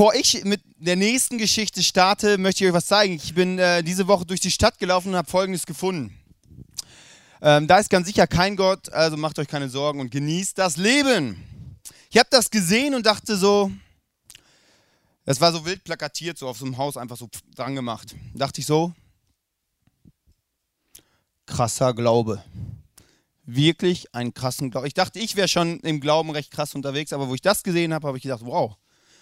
Bevor ich mit der nächsten Geschichte starte, möchte ich euch was zeigen. Ich bin äh, diese Woche durch die Stadt gelaufen und habe Folgendes gefunden. Ähm, da ist ganz sicher kein Gott, also macht euch keine Sorgen und genießt das Leben. Ich habe das gesehen und dachte so, das war so wild plakatiert, so auf so einem Haus einfach so dran gemacht. Dachte ich so, krasser Glaube. Wirklich ein krassen Glaube. Ich dachte, ich wäre schon im Glauben recht krass unterwegs, aber wo ich das gesehen habe, habe ich gedacht, wow.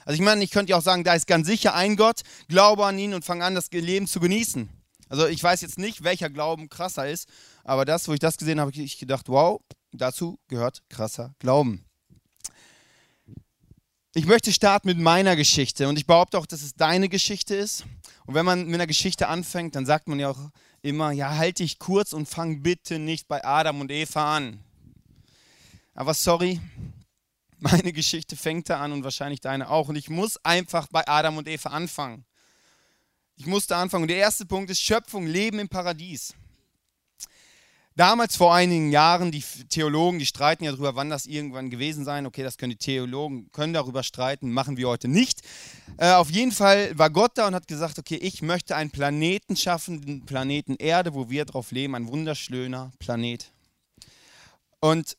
Also ich meine, ich könnte ja auch sagen, da ist ganz sicher ein Gott, glaube an ihn und fange an, das Leben zu genießen. Also ich weiß jetzt nicht, welcher Glauben krasser ist, aber das, wo ich das gesehen habe, habe ich gedacht, wow, dazu gehört krasser Glauben. Ich möchte starten mit meiner Geschichte und ich behaupte auch, dass es deine Geschichte ist. Und wenn man mit einer Geschichte anfängt, dann sagt man ja auch immer, ja, halt dich kurz und fang bitte nicht bei Adam und Eva an. Aber sorry, meine Geschichte fängt da an und wahrscheinlich deine auch. Und ich muss einfach bei Adam und Eva anfangen. Ich musste anfangen. Und der erste Punkt ist Schöpfung, Leben im Paradies. Damals vor einigen Jahren, die Theologen, die streiten ja darüber, wann das irgendwann gewesen sein. Okay, das können die Theologen, können darüber streiten, machen wir heute nicht. Äh, auf jeden Fall war Gott da und hat gesagt, okay, ich möchte einen Planeten schaffen, den Planeten Erde, wo wir drauf leben, ein wunderschöner Planet. Und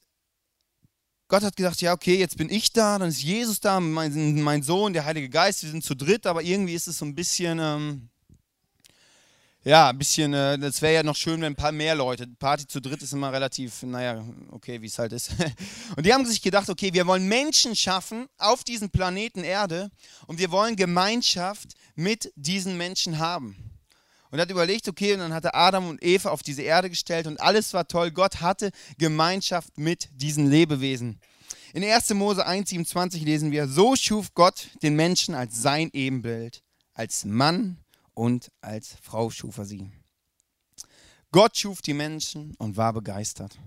Gott hat gesagt, ja, okay, jetzt bin ich da, dann ist Jesus da, mein, mein Sohn, der Heilige Geist, wir sind zu dritt, aber irgendwie ist es so ein bisschen, ähm, ja, ein bisschen, äh, das wäre ja noch schön, wenn ein paar mehr Leute, Party zu dritt ist immer relativ, naja, okay, wie es halt ist. Und die haben sich gedacht, okay, wir wollen Menschen schaffen auf diesem Planeten Erde und wir wollen Gemeinschaft mit diesen Menschen haben. Und hat überlegt, okay, und dann hat er Adam und Eva auf diese Erde gestellt und alles war toll. Gott hatte Gemeinschaft mit diesen Lebewesen. In 1. Mose 1,27 lesen wir: So schuf Gott den Menschen als sein Ebenbild, als Mann und als Frau schuf er sie. Gott schuf die Menschen und war begeistert.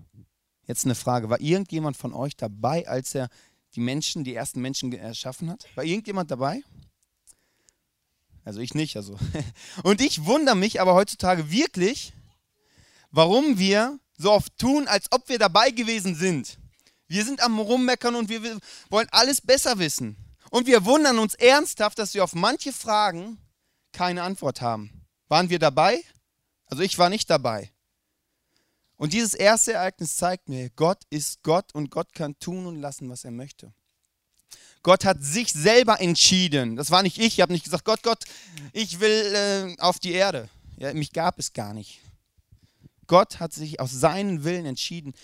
Jetzt eine Frage: War irgendjemand von euch dabei, als er die Menschen, die ersten Menschen erschaffen hat? War irgendjemand dabei? Also ich nicht. Also. Und ich wundere mich aber heutzutage wirklich, warum wir so oft tun, als ob wir dabei gewesen sind. Wir sind am Rummeckern und wir wollen alles besser wissen. Und wir wundern uns ernsthaft, dass wir auf manche Fragen keine Antwort haben. Waren wir dabei? Also ich war nicht dabei. Und dieses erste Ereignis zeigt mir, Gott ist Gott und Gott kann tun und lassen, was er möchte. Gott hat sich selber entschieden. Das war nicht ich. Ich habe nicht gesagt, Gott, Gott, ich will äh, auf die Erde. Ja, mich gab es gar nicht. Gott hat sich aus seinem Willen entschieden,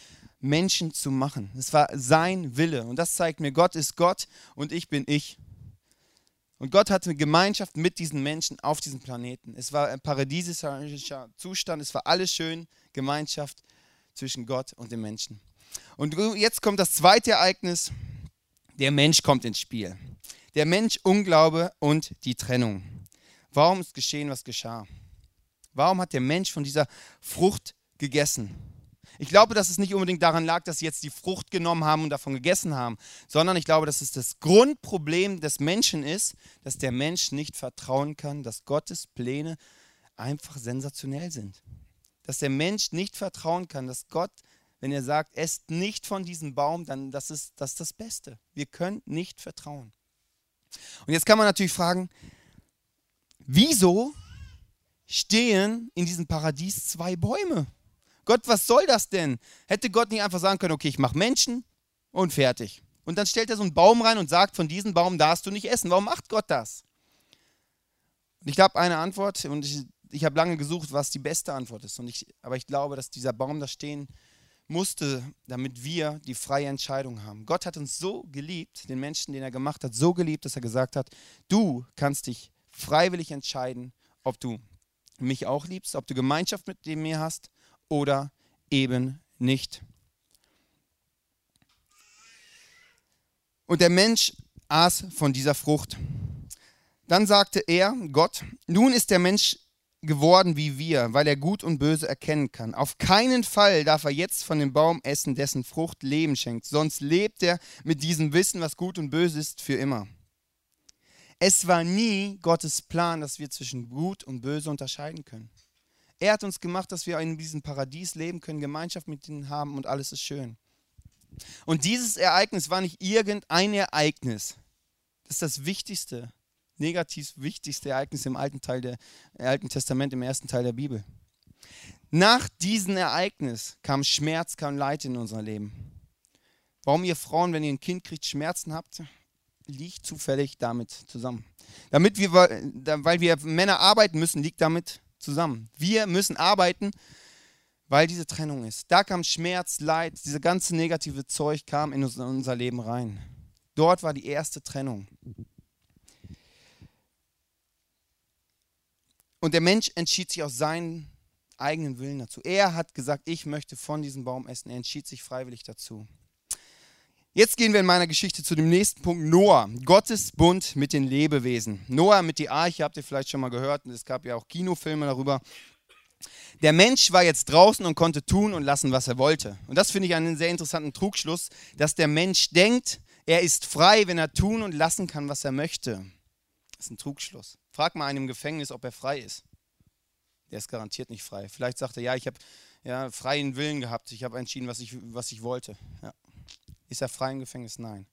Menschen zu machen. Es war sein Wille. Und das zeigt mir, Gott ist Gott und ich bin ich. Und Gott hatte eine Gemeinschaft mit diesen Menschen auf diesem Planeten. Es war ein paradiesischer Zustand. Es war alles schön. Gemeinschaft zwischen Gott und den Menschen. Und jetzt kommt das zweite Ereignis der Mensch kommt ins Spiel. Der Mensch, Unglaube und die Trennung. Warum ist geschehen, was geschah? Warum hat der Mensch von dieser Frucht gegessen? Ich glaube, dass es nicht unbedingt daran lag, dass sie jetzt die Frucht genommen haben und davon gegessen haben, sondern ich glaube, dass es das Grundproblem des Menschen ist, dass der Mensch nicht vertrauen kann, dass Gottes Pläne einfach sensationell sind. Dass der Mensch nicht vertrauen kann, dass Gott wenn er sagt, esst nicht von diesem Baum, dann das ist das, ist das Beste. Wir können nicht vertrauen. Und jetzt kann man natürlich fragen, wieso stehen in diesem Paradies zwei Bäume? Gott, was soll das denn? Hätte Gott nicht einfach sagen können, okay, ich mache Menschen und fertig. Und dann stellt er so einen Baum rein und sagt, von diesem Baum darfst du nicht essen. Warum macht Gott das? Und ich habe eine Antwort und ich, ich habe lange gesucht, was die beste Antwort ist. Und ich, aber ich glaube, dass dieser Baum da stehen musste, damit wir die freie Entscheidung haben. Gott hat uns so geliebt, den Menschen, den er gemacht hat, so geliebt, dass er gesagt hat, du kannst dich freiwillig entscheiden, ob du mich auch liebst, ob du Gemeinschaft mit mir hast oder eben nicht. Und der Mensch aß von dieser Frucht. Dann sagte er, Gott, nun ist der Mensch geworden wie wir, weil er Gut und Böse erkennen kann. Auf keinen Fall darf er jetzt von dem Baum essen, dessen Frucht Leben schenkt, sonst lebt er mit diesem Wissen, was gut und böse ist, für immer. Es war nie Gottes Plan, dass wir zwischen Gut und Böse unterscheiden können. Er hat uns gemacht, dass wir in diesem Paradies leben können, Gemeinschaft mit ihnen haben und alles ist schön. Und dieses Ereignis war nicht irgendein Ereignis. Das ist das Wichtigste. Negativ wichtigste Ereignis im Alten, Teil der, Alten Testament, im ersten Teil der Bibel. Nach diesem Ereignis kam Schmerz, kam Leid in unser Leben. Warum ihr Frauen, wenn ihr ein Kind kriegt, Schmerzen habt, liegt zufällig damit zusammen. Damit wir, weil wir Männer arbeiten müssen, liegt damit zusammen. Wir müssen arbeiten, weil diese Trennung ist. Da kam Schmerz, Leid, diese ganze negative Zeug kam in unser Leben rein. Dort war die erste Trennung. Und der Mensch entschied sich aus seinem eigenen Willen dazu. Er hat gesagt, ich möchte von diesem Baum essen. Er entschied sich freiwillig dazu. Jetzt gehen wir in meiner Geschichte zu dem nächsten Punkt, Noah, Gottes Bund mit den Lebewesen. Noah mit die Arche, habt ihr vielleicht schon mal gehört, es gab ja auch Kinofilme darüber. Der Mensch war jetzt draußen und konnte tun und lassen, was er wollte. Und das finde ich einen sehr interessanten Trugschluss, dass der Mensch denkt, er ist frei, wenn er tun und lassen kann, was er möchte. Das ist ein Trugschluss. Frag mal einen im Gefängnis, ob er frei ist. Der ist garantiert nicht frei. Vielleicht sagt er, ja, ich habe ja, freien Willen gehabt, ich habe entschieden, was ich, was ich wollte. Ja. Ist er frei im Gefängnis? Nein.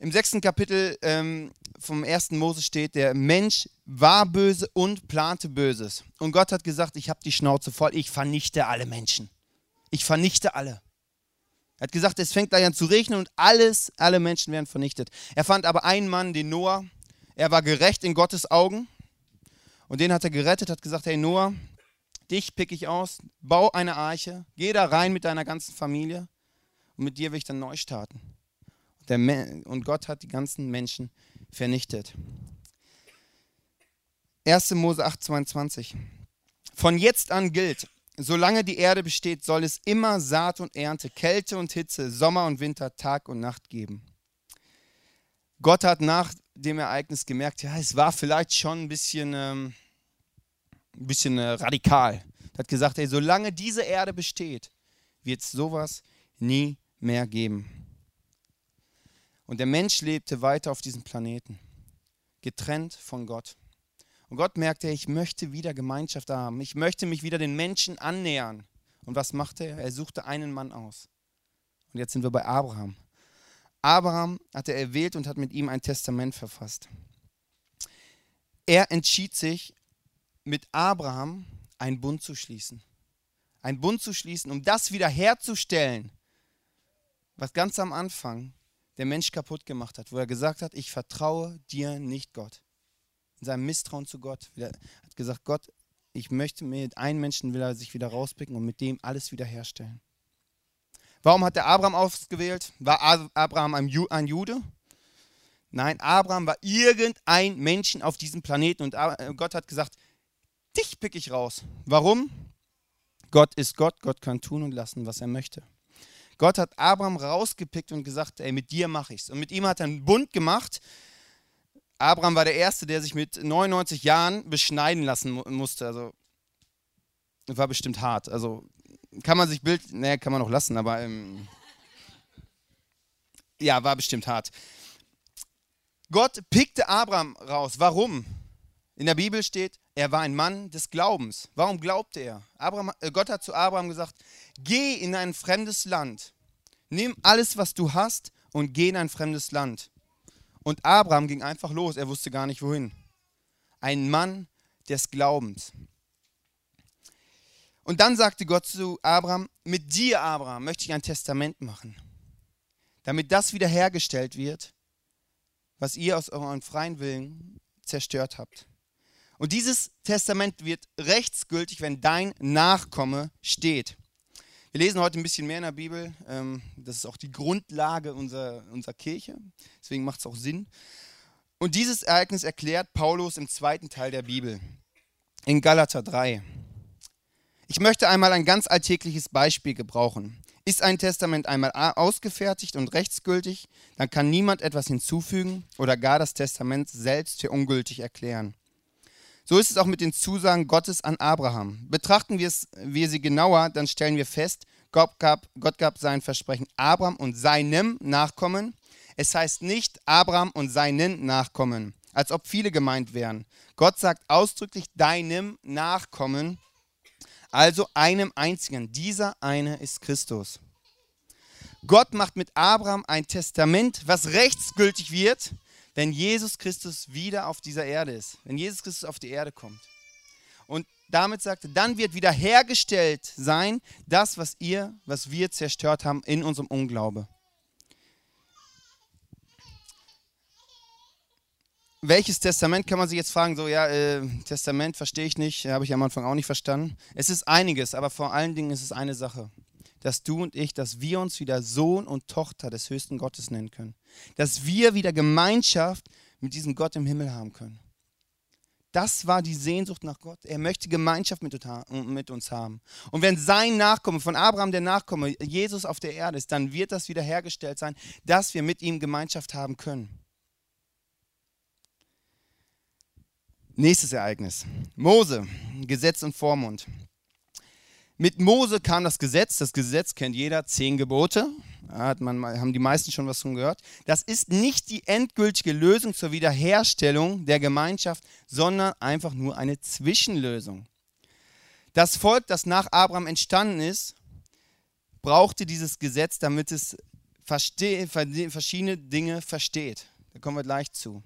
Im sechsten Kapitel ähm, vom ersten Mose steht, der Mensch war böse und plante Böses. Und Gott hat gesagt, ich habe die Schnauze voll, ich vernichte alle Menschen. Ich vernichte alle. Er hat gesagt, es fängt gleich an zu regnen und alles, alle Menschen werden vernichtet. Er fand aber einen Mann, den Noah, er war gerecht in Gottes Augen und den hat er gerettet, hat gesagt, hey Noah, dich pick ich aus, bau eine Arche, geh da rein mit deiner ganzen Familie und mit dir will ich dann neu starten. und Gott hat die ganzen Menschen vernichtet. 1. Mose 8, 22. Von jetzt an gilt, solange die Erde besteht, soll es immer Saat und Ernte, Kälte und Hitze, Sommer und Winter, Tag und Nacht geben. Gott hat nach dem Ereignis gemerkt, ja, es war vielleicht schon ein bisschen, ähm, ein bisschen äh, radikal. Er hat gesagt, ey, solange diese Erde besteht, wird es sowas nie mehr geben. Und der Mensch lebte weiter auf diesem Planeten, getrennt von Gott. Und Gott merkte, ich möchte wieder Gemeinschaft haben. Ich möchte mich wieder den Menschen annähern. Und was machte er? Er suchte einen Mann aus. Und jetzt sind wir bei Abraham. Abraham hat er erwählt und hat mit ihm ein Testament verfasst. Er entschied sich, mit Abraham einen Bund zu schließen. Einen Bund zu schließen, um das wiederherzustellen, was ganz am Anfang der Mensch kaputt gemacht hat, wo er gesagt hat, ich vertraue dir nicht, Gott. In seinem Misstrauen zu Gott. Er hat gesagt, Gott, ich möchte mit einem Menschen will er sich wieder rauspicken und mit dem alles wiederherstellen. Warum hat er Abraham ausgewählt? War Abraham ein, Jude? Nein, Abraham war irgendein Menschen auf diesem Planeten und Gott hat gesagt, dich pick ich raus. Warum? Gott ist Gott, Gott kann tun und lassen, was er möchte. Gott hat Abraham rausgepickt und gesagt, ey, mit dir mache ich's. Und mit ihm hat er einen Bund gemacht. Abraham war der Erste, der sich mit 99 Jahren beschneiden lassen musste. Also war bestimmt hart. Also kann man sich Bild, naja, kann man noch lassen, aber ähm, ja, war bestimmt hart. Gott pickte Abraham raus. Warum? In der Bibel steht, er war ein Mann des Glaubens. Warum glaubte er? Abraham, äh, Gott hat zu Abraham gesagt, geh in ein fremdes Land, nimm alles, was du hast und geh in ein fremdes Land. Und Abraham ging einfach los, er wusste gar nicht wohin. Ein Mann des Glaubens. Und dann sagte Gott zu Abraham, mit dir, Abraham, möchte ich ein Testament machen, damit das wiederhergestellt wird, was ihr aus eurem freien Willen zerstört habt. Und dieses Testament wird rechtsgültig, wenn dein Nachkomme steht. Wir lesen heute ein bisschen mehr in der Bibel. Ähm, das ist auch die Grundlage unserer, unserer Kirche. Deswegen macht es auch Sinn. Und dieses Ereignis erklärt Paulus im zweiten Teil der Bibel, in Galater 3. Ich möchte einmal ein ganz alltägliches Beispiel gebrauchen. Ist ein Testament einmal ausgefertigt und rechtsgültig, dann kann niemand etwas hinzufügen oder gar das Testament selbst für ungültig erklären. So ist es auch mit den Zusagen Gottes an Abraham. Betrachten wir, es, wir sie genauer, dann stellen wir fest, Gott gab, Gott gab sein Versprechen Abraham und seinem Nachkommen. Es heißt nicht Abraham und seinen Nachkommen, als ob viele gemeint wären. Gott sagt ausdrücklich deinem Nachkommen, also einem einzigen. Dieser eine ist Christus. Gott macht mit Abraham ein Testament, was rechtsgültig wird, wenn Jesus Christus wieder auf dieser Erde ist, wenn Jesus Christus auf die Erde kommt. Und damit sagte, dann wird wiederhergestellt sein, das, was ihr, was wir zerstört haben in unserem Unglaube. Welches Testament kann man sich jetzt fragen? So, ja, äh, Testament verstehe ich nicht, habe ich am Anfang auch nicht verstanden. Es ist einiges, aber vor allen Dingen ist es eine Sache, dass du und ich, dass wir uns wieder Sohn und Tochter des höchsten Gottes nennen können. Dass wir wieder Gemeinschaft mit diesem Gott im Himmel haben können. Das war die Sehnsucht nach Gott. Er möchte Gemeinschaft mit uns haben. Und wenn sein Nachkomme, von Abraham der Nachkomme, Jesus auf der Erde ist, dann wird das wiederhergestellt sein, dass wir mit ihm Gemeinschaft haben können. Nächstes Ereignis. Mose, Gesetz und Vormund. Mit Mose kam das Gesetz. Das Gesetz kennt jeder, zehn Gebote. Hat man, haben die meisten schon was von gehört. Das ist nicht die endgültige Lösung zur Wiederherstellung der Gemeinschaft, sondern einfach nur eine Zwischenlösung. Das Volk, das nach Abraham entstanden ist, brauchte dieses Gesetz, damit es verschiedene Dinge versteht. Da kommen wir gleich zu.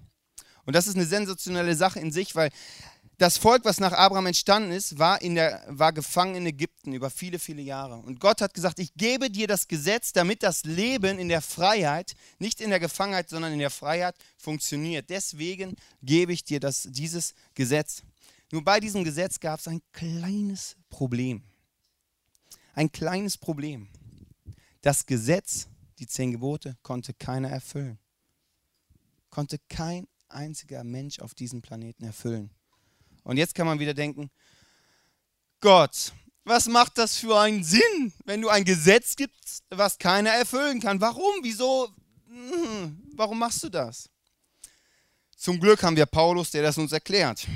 Und das ist eine sensationelle Sache in sich, weil das Volk, was nach Abraham entstanden ist, war, in der, war gefangen in Ägypten über viele, viele Jahre. Und Gott hat gesagt, ich gebe dir das Gesetz, damit das Leben in der Freiheit, nicht in der Gefangenheit, sondern in der Freiheit funktioniert. Deswegen gebe ich dir das, dieses Gesetz. Nur bei diesem Gesetz gab es ein kleines Problem. Ein kleines Problem. Das Gesetz, die zehn Gebote, konnte keiner erfüllen. Konnte kein einziger Mensch auf diesem Planeten erfüllen. Und jetzt kann man wieder denken, Gott, was macht das für einen Sinn, wenn du ein Gesetz gibst, was keiner erfüllen kann? Warum? Wieso? Hm, warum machst du das? Zum Glück haben wir Paulus, der das uns erklärt.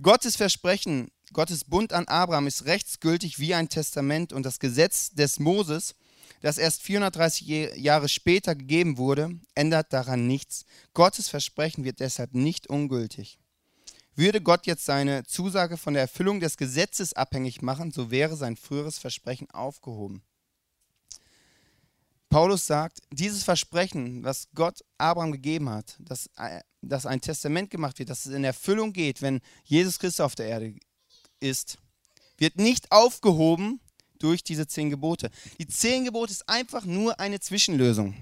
Gottes Versprechen, Gottes Bund an Abraham ist rechtsgültig wie ein Testament und das Gesetz des Moses das erst 430 Jahre später gegeben wurde, ändert daran nichts. Gottes Versprechen wird deshalb nicht ungültig. Würde Gott jetzt seine Zusage von der Erfüllung des Gesetzes abhängig machen, so wäre sein früheres Versprechen aufgehoben. Paulus sagt, dieses Versprechen, was Gott Abraham gegeben hat, dass, äh, dass ein Testament gemacht wird, dass es in Erfüllung geht, wenn Jesus Christus auf der Erde ist, wird nicht aufgehoben, durch diese zehn Gebote. Die zehn Gebote ist einfach nur eine Zwischenlösung.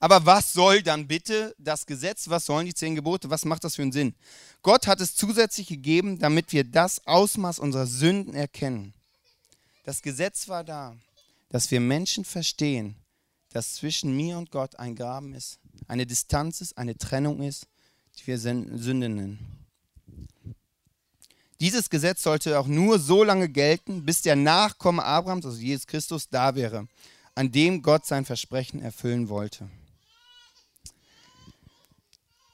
Aber was soll dann bitte das Gesetz? Was sollen die zehn Gebote? Was macht das für einen Sinn? Gott hat es zusätzlich gegeben, damit wir das Ausmaß unserer Sünden erkennen. Das Gesetz war da, dass wir Menschen verstehen, dass zwischen mir und Gott ein Graben ist, eine Distanz ist, eine Trennung ist, die wir Sünde nennen. Dieses Gesetz sollte auch nur so lange gelten, bis der Nachkomme Abrahams, also Jesus Christus, da wäre, an dem Gott sein Versprechen erfüllen wollte.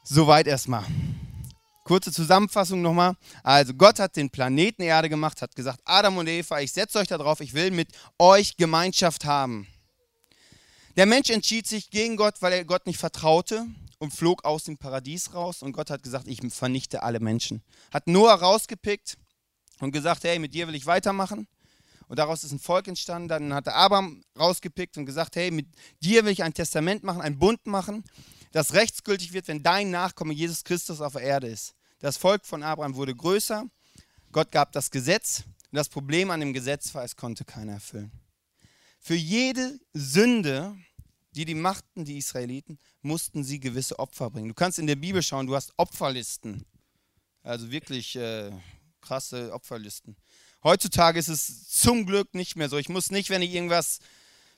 Soweit erstmal. Kurze Zusammenfassung nochmal. Also Gott hat den Planeten Erde gemacht, hat gesagt, Adam und Eva, ich setze euch da drauf, ich will mit euch Gemeinschaft haben. Der Mensch entschied sich gegen Gott, weil er Gott nicht vertraute und flog aus dem Paradies raus und Gott hat gesagt, ich vernichte alle Menschen. Hat Noah rausgepickt und gesagt, hey, mit dir will ich weitermachen. Und daraus ist ein Volk entstanden. Dann hat er Abraham rausgepickt und gesagt, hey, mit dir will ich ein Testament machen, ein Bund machen, das rechtsgültig wird, wenn dein Nachkomme Jesus Christus auf der Erde ist. Das Volk von Abraham wurde größer. Gott gab das Gesetz. Und das Problem an dem Gesetz war, es konnte keiner erfüllen. Für jede Sünde die die machten, die Israeliten, mussten sie gewisse Opfer bringen. Du kannst in der Bibel schauen, du hast Opferlisten. Also wirklich äh, krasse Opferlisten. Heutzutage ist es zum Glück nicht mehr so. Ich muss nicht, wenn ich irgendwas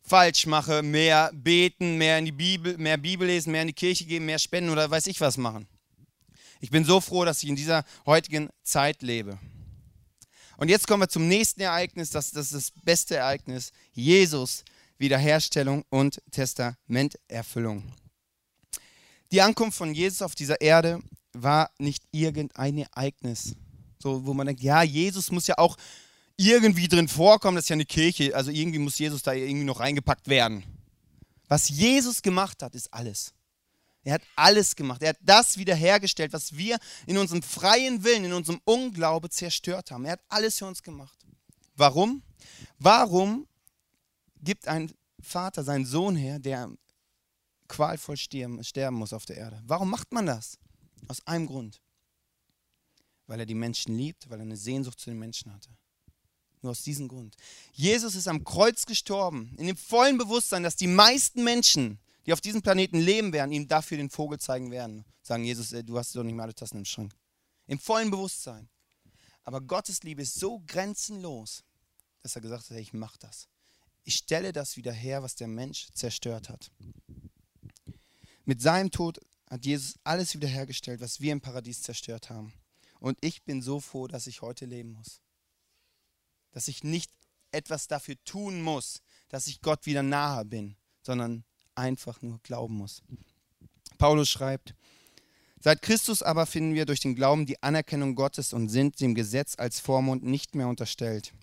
falsch mache, mehr beten, mehr in die Bibel, mehr Bibel lesen, mehr in die Kirche gehen, mehr spenden oder weiß ich was machen. Ich bin so froh, dass ich in dieser heutigen Zeit lebe. Und jetzt kommen wir zum nächsten Ereignis, das, das ist das beste Ereignis. Jesus Wiederherstellung und Testamenterfüllung. Die Ankunft von Jesus auf dieser Erde war nicht irgendein Ereignis, so, wo man denkt, ja, Jesus muss ja auch irgendwie drin vorkommen, das ist ja eine Kirche, also irgendwie muss Jesus da irgendwie noch reingepackt werden. Was Jesus gemacht hat, ist alles. Er hat alles gemacht. Er hat das wiederhergestellt, was wir in unserem freien Willen, in unserem Unglaube zerstört haben. Er hat alles für uns gemacht. Warum? Warum gibt ein Vater seinen Sohn her, der qualvoll sterben, muss auf der Erde. Warum macht man das? Aus einem Grund. Weil er die Menschen liebt, weil er eine Sehnsucht zu den Menschen hatte. Nur aus diesem Grund. Jesus ist am Kreuz gestorben, in dem vollen Bewusstsein, dass die meisten Menschen, die auf diesem Planeten leben werden, ihm dafür den Vogel zeigen werden. Sagen, Jesus, du hast doch nicht mehr alle Tassen im Schrank. Im vollen Bewusstsein. Aber Gottes Liebe ist so grenzenlos, dass er gesagt hat, ich mache das. Ich stelle das wieder her, was der Mensch zerstört hat. Mit seinem Tod hat Jesus alles wiederhergestellt, was wir im Paradies zerstört haben. Und ich bin so froh, dass ich heute leben muss. Dass ich nicht etwas dafür tun muss, dass ich Gott wieder nahe bin, sondern einfach nur glauben muss. Paulus schreibt, Seit Christus aber finden wir durch den Glauben die Anerkennung Gottes und sind dem Gesetz als Vormund nicht mehr unterstellt.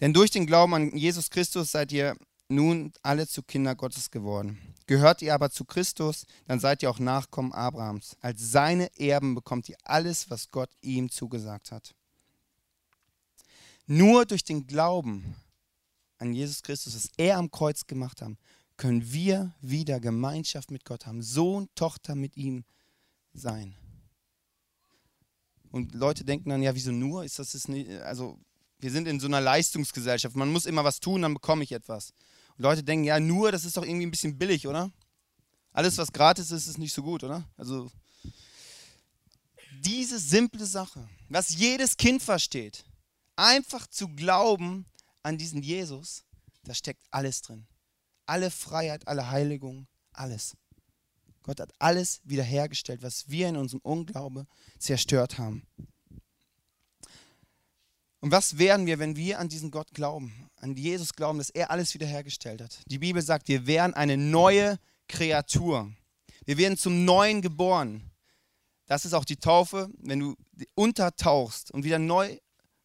Denn durch den Glauben an Jesus Christus seid ihr nun alle zu Kinder Gottes geworden. Gehört ihr aber zu Christus, dann seid ihr auch Nachkommen Abrahams. Als seine Erben bekommt ihr alles, was Gott ihm zugesagt hat. Nur durch den Glauben an Jesus Christus, was er am Kreuz gemacht hat, können wir wieder Gemeinschaft mit Gott haben, Sohn, Tochter mit ihm sein. Und Leute denken dann, ja, wieso nur? Ist das nicht, also wir sind in so einer Leistungsgesellschaft. Man muss immer was tun, dann bekomme ich etwas. Und Leute denken, ja, nur, das ist doch irgendwie ein bisschen billig, oder? Alles, was gratis ist, ist nicht so gut, oder? Also diese simple Sache, was jedes Kind versteht, einfach zu glauben an diesen Jesus, da steckt alles drin. Alle Freiheit, alle Heiligung, alles. Gott hat alles wiederhergestellt, was wir in unserem Unglaube zerstört haben. Und was werden wir, wenn wir an diesen Gott glauben, an Jesus glauben, dass er alles wiederhergestellt hat? Die Bibel sagt, wir werden eine neue Kreatur. Wir werden zum Neuen geboren. Das ist auch die Taufe. Wenn du untertauchst und wieder neu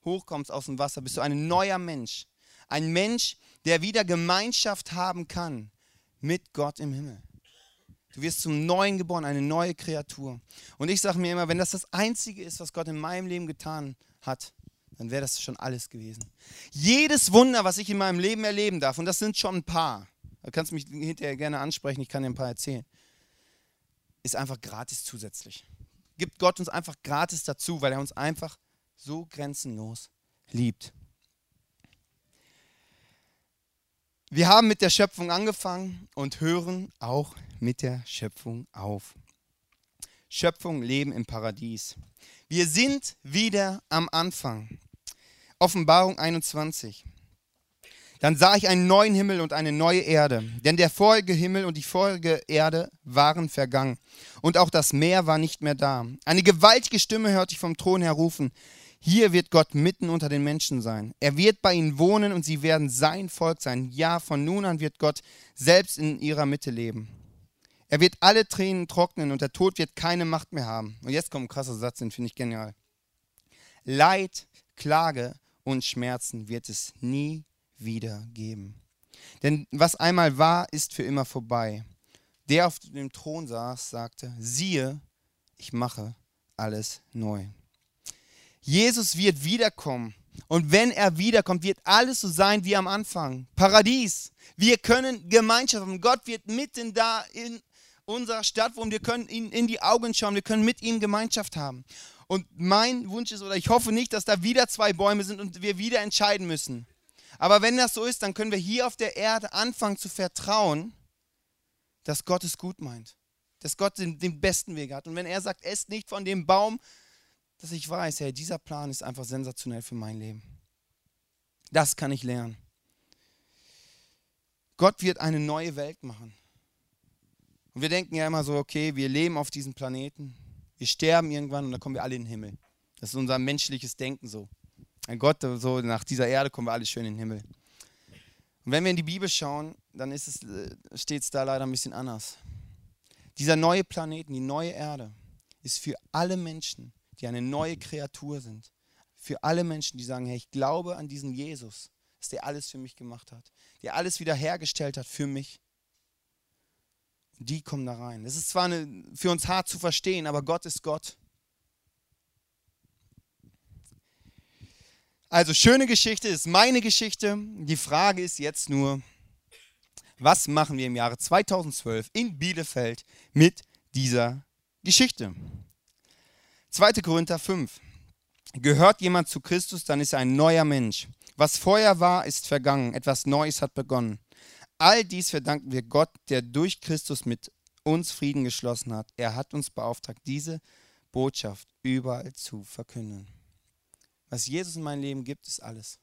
hochkommst aus dem Wasser, bist du ein neuer Mensch. Ein Mensch, der wieder Gemeinschaft haben kann mit Gott im Himmel. Du wirst zum Neuen geboren, eine neue Kreatur. Und ich sage mir immer, wenn das das Einzige ist, was Gott in meinem Leben getan hat, dann wäre das schon alles gewesen. Jedes Wunder, was ich in meinem Leben erleben darf, und das sind schon ein paar, du kannst mich hinterher gerne ansprechen, ich kann dir ein paar erzählen, ist einfach gratis zusätzlich. Gibt Gott uns einfach gratis dazu, weil er uns einfach so grenzenlos liebt. Wir haben mit der Schöpfung angefangen und hören auch mit der Schöpfung auf. Schöpfung, Leben im Paradies. Wir sind wieder am Anfang. Offenbarung 21. Dann sah ich einen neuen Himmel und eine neue Erde, denn der vorige Himmel und die vorige Erde waren vergangen, und auch das Meer war nicht mehr da. Eine gewaltige Stimme hörte ich vom Thron her rufen, hier wird Gott mitten unter den Menschen sein. Er wird bei ihnen wohnen und sie werden sein Volk sein. Ja, von nun an wird Gott selbst in ihrer Mitte leben. Er wird alle Tränen trocknen und der Tod wird keine Macht mehr haben. Und jetzt kommt ein krasser Satz, den finde ich genial. Leid, Klage und Schmerzen wird es nie wieder geben. Denn was einmal war, ist für immer vorbei. Der auf dem Thron saß, sagte, siehe, ich mache alles neu. Jesus wird wiederkommen. Und wenn er wiederkommt, wird alles so sein wie am Anfang. Paradies. Wir können Gemeinschaft haben. Gott wird mitten da in unserer Stadt wohnen. Wir können ihn in die Augen schauen. Wir können mit ihm Gemeinschaft haben. Und mein Wunsch ist, oder ich hoffe nicht, dass da wieder zwei Bäume sind und wir wieder entscheiden müssen. Aber wenn das so ist, dann können wir hier auf der Erde anfangen zu vertrauen, dass Gott es gut meint. Dass Gott den, den besten Weg hat. Und wenn er sagt, esst nicht von dem Baum, dass ich weiß, hey, dieser Plan ist einfach sensationell für mein Leben. Das kann ich lernen. Gott wird eine neue Welt machen. Und wir denken ja immer so, okay, wir leben auf diesem Planeten, wir sterben irgendwann und dann kommen wir alle in den Himmel. Das ist unser menschliches Denken so. Ein Gott, so nach dieser Erde kommen wir alle schön in den Himmel. Und wenn wir in die Bibel schauen, dann äh, steht es da leider ein bisschen anders. Dieser neue Planeten, die neue Erde, ist für alle Menschen die eine neue Kreatur sind. Für alle Menschen, die sagen, hey, ich glaube an diesen Jesus, dass der alles für mich gemacht hat, der alles wiederhergestellt hat für mich. Die kommen da rein. Das ist zwar eine, für uns hart zu verstehen, aber Gott ist Gott. Also schöne Geschichte ist meine Geschichte. Die Frage ist jetzt nur, Was machen wir im Jahre 2012 in Bielefeld mit dieser Geschichte? 2. Korinther 5. Gehört jemand zu Christus, dann ist er ein neuer Mensch. Was vorher war, ist vergangen. Etwas Neues hat begonnen. All dies verdanken wir Gott, der durch Christus mit uns Frieden geschlossen hat. Er hat uns beauftragt, diese Botschaft überall zu verkünden. Was Jesus in mein Leben gibt, ist alles.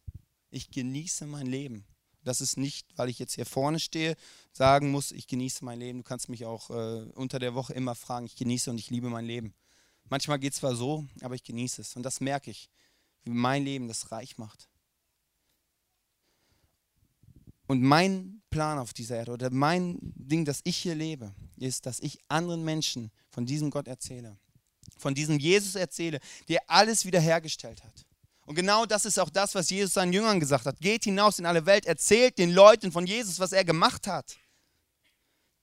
Ich genieße mein Leben. Das ist nicht, weil ich jetzt hier vorne stehe, sagen muss, ich genieße mein Leben. Du kannst mich auch äh, unter der Woche immer fragen, ich genieße und ich liebe mein Leben. Manchmal geht es zwar so, aber ich genieße es. Und das merke ich, wie mein Leben das reich macht. Und mein Plan auf dieser Erde oder mein Ding, das ich hier lebe, ist, dass ich anderen Menschen von diesem Gott erzähle. Von diesem Jesus erzähle, der alles wiederhergestellt hat. Und genau das ist auch das, was Jesus seinen Jüngern gesagt hat. Geht hinaus in alle Welt, erzählt den Leuten von Jesus, was er gemacht hat.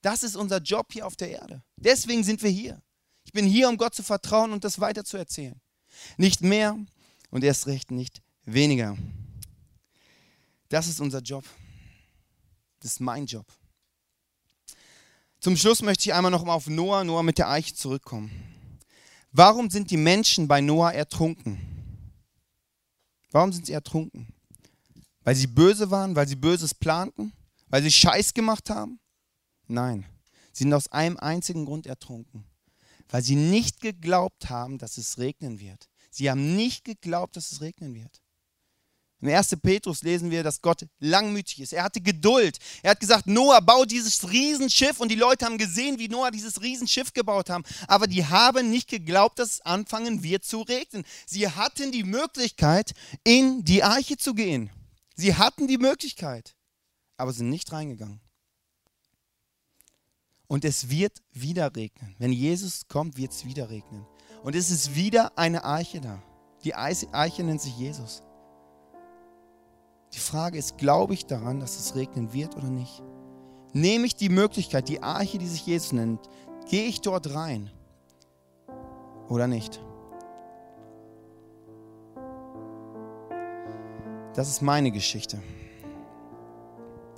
Das ist unser Job hier auf der Erde. Deswegen sind wir hier. Ich bin hier, um Gott zu vertrauen und das weiter zu erzählen. Nicht mehr und erst recht nicht weniger. Das ist unser Job. Das ist mein Job. Zum Schluss möchte ich einmal noch mal auf Noah, Noah mit der Eiche zurückkommen. Warum sind die Menschen bei Noah ertrunken? Warum sind sie ertrunken? Weil sie böse waren, weil sie Böses planten, weil sie Scheiß gemacht haben? Nein, sie sind aus einem einzigen Grund ertrunken, weil sie nicht geglaubt haben, dass es regnen wird. Sie haben nicht geglaubt, dass es regnen wird. In 1. Petrus lesen wir, dass Gott langmütig ist. Er hatte Geduld. Er hat gesagt, Noah, bau dieses Riesenschiff. Und die Leute haben gesehen, wie Noah dieses Riesenschiff gebaut haben. Aber die haben nicht geglaubt, dass es anfangen wird zu regnen. Sie hatten die Möglichkeit, in die Arche zu gehen. Sie hatten die Möglichkeit, aber sind nicht reingegangen. Und es wird wieder regnen. Wenn Jesus kommt, wird es wieder regnen. Und es ist wieder eine Arche da. Die Eiche nennt sich Jesus. Die Frage ist, glaube ich daran, dass es regnen wird oder nicht? Nehme ich die Möglichkeit, die Arche, die sich Jesus nennt, gehe ich dort rein oder nicht? Das ist meine Geschichte.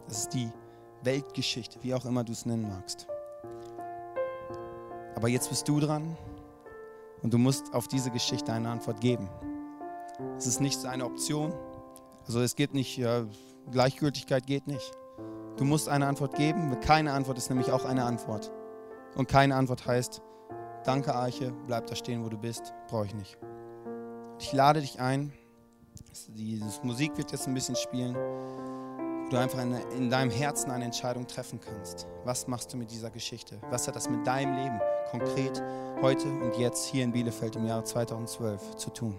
Das ist die Weltgeschichte, wie auch immer du es nennen magst. Aber jetzt bist du dran und du musst auf diese Geschichte eine Antwort geben. Es ist nicht so eine Option, also es geht nicht, ja, Gleichgültigkeit geht nicht. Du musst eine Antwort geben. Keine Antwort ist nämlich auch eine Antwort. Und keine Antwort heißt, danke Arche, bleib da stehen, wo du bist, brauche ich nicht. Ich lade dich ein, diese Musik wird jetzt ein bisschen spielen, wo du einfach in, in deinem Herzen eine Entscheidung treffen kannst. Was machst du mit dieser Geschichte? Was hat das mit deinem Leben konkret heute und jetzt hier in Bielefeld im Jahre 2012 zu tun?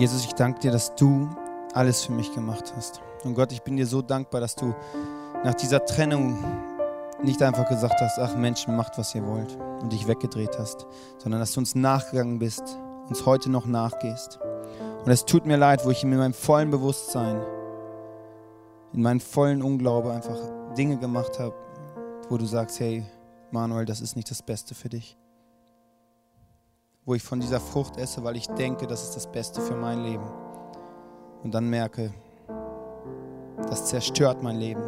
Jesus, ich danke dir, dass du alles für mich gemacht hast. Und Gott, ich bin dir so dankbar, dass du nach dieser Trennung nicht einfach gesagt hast, ach Menschen, macht, was ihr wollt und dich weggedreht hast, sondern dass du uns nachgegangen bist, uns heute noch nachgehst. Und es tut mir leid, wo ich in meinem vollen Bewusstsein, in meinem vollen Unglaube einfach Dinge gemacht habe, wo du sagst, hey Manuel, das ist nicht das Beste für dich wo ich von dieser Frucht esse, weil ich denke, das ist das Beste für mein Leben. Und dann merke, das zerstört mein Leben.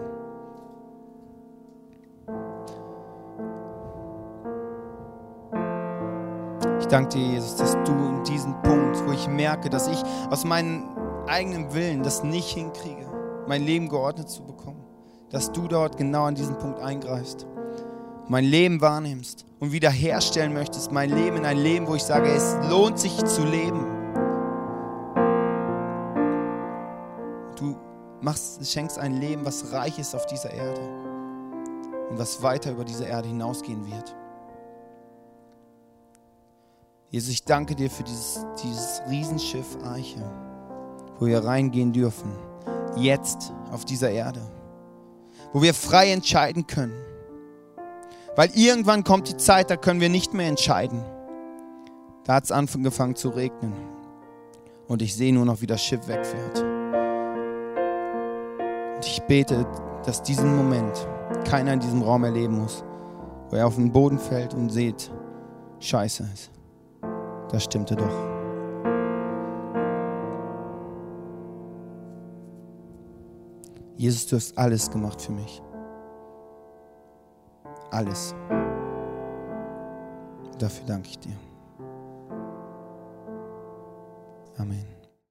Ich danke dir, Jesus, dass du in diesem Punkt, wo ich merke, dass ich aus meinem eigenen Willen das nicht hinkriege, mein Leben geordnet zu bekommen, dass du dort genau an diesem Punkt eingreifst mein Leben wahrnimmst und wiederherstellen möchtest, mein Leben in ein Leben, wo ich sage, es lohnt sich zu leben. Du machst, schenkst ein Leben, was reich ist auf dieser Erde und was weiter über diese Erde hinausgehen wird. Jesus, ich danke dir für dieses, dieses Riesenschiff Eiche, wo wir reingehen dürfen, jetzt auf dieser Erde, wo wir frei entscheiden können. Weil irgendwann kommt die Zeit, da können wir nicht mehr entscheiden. Da hat es angefangen zu regnen. Und ich sehe nur noch, wie das Schiff wegfährt. Und ich bete, dass diesen Moment keiner in diesem Raum erleben muss, wo er auf den Boden fällt und sieht, scheiße ist das stimmte doch. Jesus, du hast alles gemacht für mich. Alles. Dafür danke ich dir. Amen.